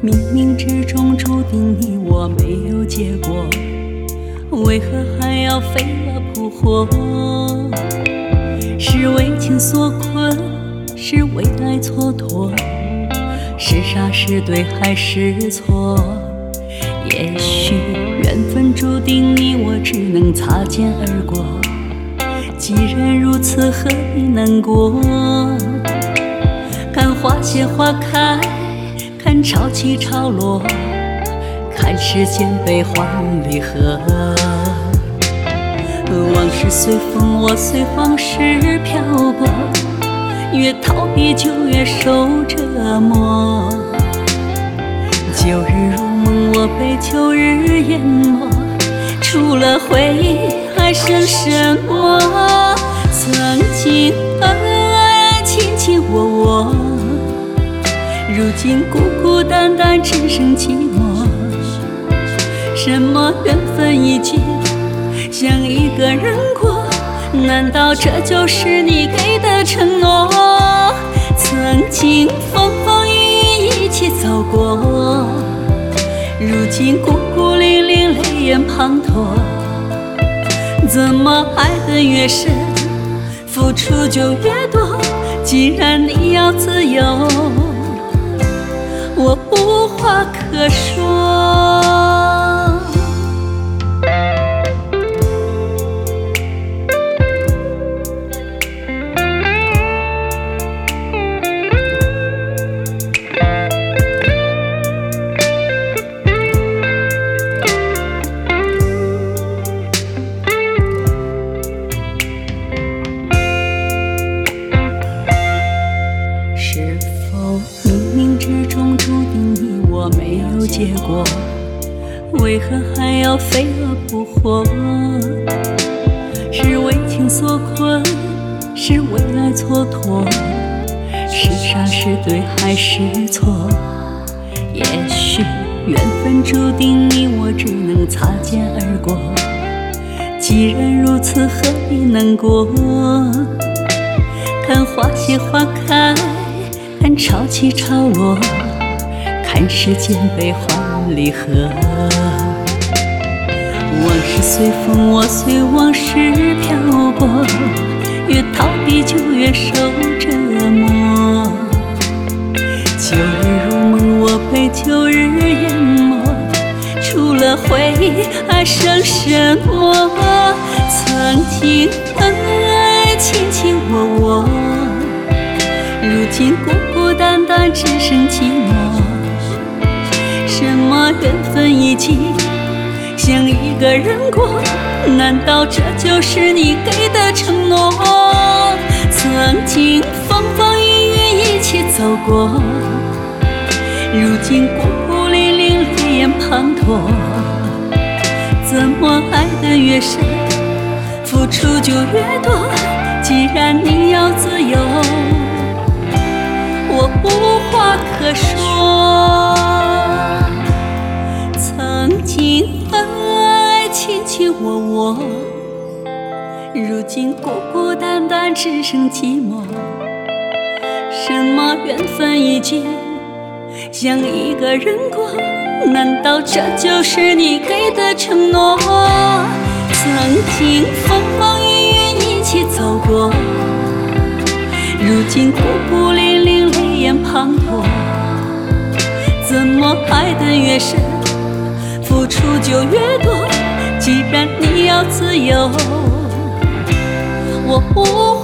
冥冥之中注定你我没有结果，为何还要飞蛾扑火？是为情所困，是为爱蹉跎，是傻是对还是错？也许缘分注定你我只能擦肩而过，既然如此，何必难过？看花谢花开。看潮起潮落，看世间悲欢离合。往事随风，我随往事漂泊。越逃避就越受折磨。旧日如梦，我被旧日淹没。除了回忆，还剩什么？曾经如今孤孤单单，只剩寂寞。什么缘分已尽，想一个人过。难道这就是你给的承诺？曾经风风雨雨一起走过，如今孤孤零零，泪眼滂沱。怎么爱得越深，付出就越多？既然你要自由。无话可说。结果，为何还要飞蛾扑火？是为情所困，是为爱蹉跎，是傻是对还是错？也许缘分注定你我只能擦肩而过。既然如此，何必难过？看花谢花开，看潮起潮落。看世间悲欢离合，往事随风，我随往事漂泊。越逃避就越受折磨。旧日如梦，我被旧日淹没。除了回忆，还剩什么？曾经恩爱，卿卿我我，如今孤孤单单，只剩寂寞。么缘分已尽，想一个人过，难道这就是你给的承诺？曾经风风雨雨一起走过，如今孤孤零零，泪眼滂沱。怎么爱得越深，付出就越多？既然你要自由，我无话可说。如今孤孤单单，只剩寂寞。什么缘分已尽，想一个人过。难道这就是你给的承诺？曾经风风雨雨一起走过，如今孤孤零零，泪眼滂沱。怎么爱得越深，付出就越多？既然你要自由，我。